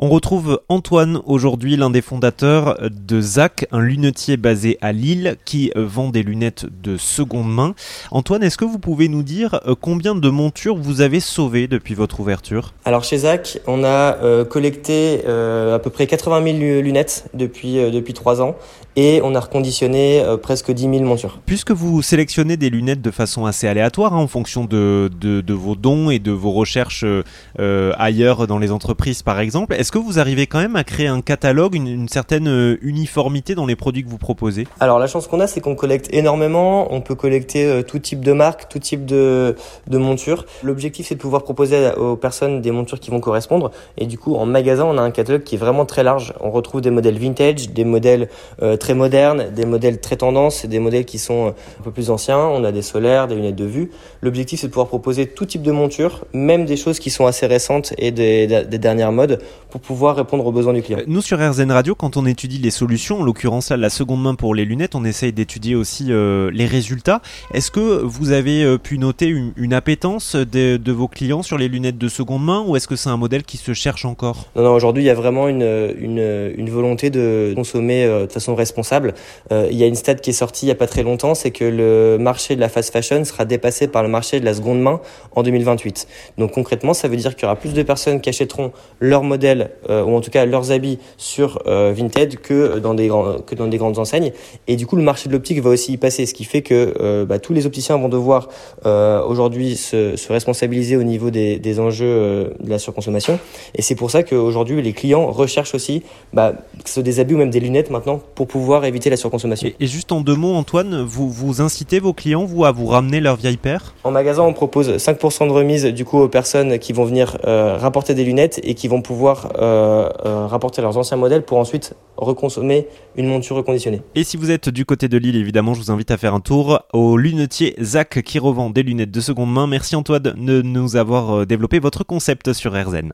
On retrouve Antoine aujourd'hui, l'un des fondateurs de ZAC, un lunetier basé à Lille qui vend des lunettes de seconde main. Antoine, est-ce que vous pouvez nous dire euh, combien de montures vous avez sauvées depuis votre ouverture? Alors chez ZAC, on a euh, collecté euh, à peu près 80 000 lunettes depuis, depuis 3 ans et on a reconditionné presque 10 000 montures. Puisque vous sélectionnez des lunettes de façon assez aléatoire hein, en fonction de, de, de, vos dons et de vos recherches ailleurs dans les entreprises par exemple, est-ce que vous arrivez quand même à créer un catalogue, une, certaine euh, uniformité dans les produits que vous proposez? Alors la chance qu'on a, c'est qu'on collecte énormément. On peut collecter euh, tout type de marque, tout type de, de monture. L'objectif, c'est de pouvoir proposer aux personnes des montures qui vont correspondre. Et du coup, en magasin, on a un catalogue qui est vraiment très large. On retrouve des modèles vintage, des modèles euh, très modernes, des modèles très tendance, des modèles qui sont un peu plus anciens. On a des solaires, des lunettes de vue. L'objectif, c'est de pouvoir proposer tout type de monture, même des choses qui sont assez récentes et des, dernières modes, pouvoir répondre aux besoins du client. Nous sur RZN Radio, quand on étudie les solutions, en l'occurrence la seconde main pour les lunettes, on essaye d'étudier aussi euh, les résultats. Est-ce que vous avez euh, pu noter une, appétence de, vos clients sur les lunettes de seconde main ou est-ce que c'est un modèle qui se cherche encore? Non, non aujourd'hui il y a vraiment une, une, une volonté de consommer euh, de façon responsable. il y a une stat qui est sortie il n'y a pas très longtemps, c'est que le marché de la fast fashion sera dépassé par le marché de la seconde main en 2028. Donc concrètement, ça veut dire qu'il y aura plus de personnes qui achèteront leur modèle ou en tout cas leurs habits sur euh, Vinted que dans, des que dans des grandes enseignes. Et du coup, le marché de l'optique va aussi y passer, ce qui fait que euh, bah, tous les opticiens vont devoir euh, aujourd'hui se, se, responsabiliser au niveau des, des enjeux de la surconsommation. Et c'est pour ça qu'aujourd'hui, les clients recherchent aussi bah, que ce soit des habits ou même des lunettes maintenant pour pouvoir éviter la surconsommation. Et, juste en deux mots, Antoine, vous, vous incitez vos clients, vous, à vous ramener leur vieille paire? En magasin, on propose 5% de remise du coup aux personnes qui vont venir rapporter des lunettes et qui vont pouvoir euh, rapporter leurs anciens modèles pour ensuite reconsommer une monture reconditionnée. Et si vous êtes du côté de Lille, évidemment, je vous invite à faire un tour au lunetier Zach qui revend des lunettes de seconde main. Merci Antoine de nous avoir euh, développé votre concept sur RZN.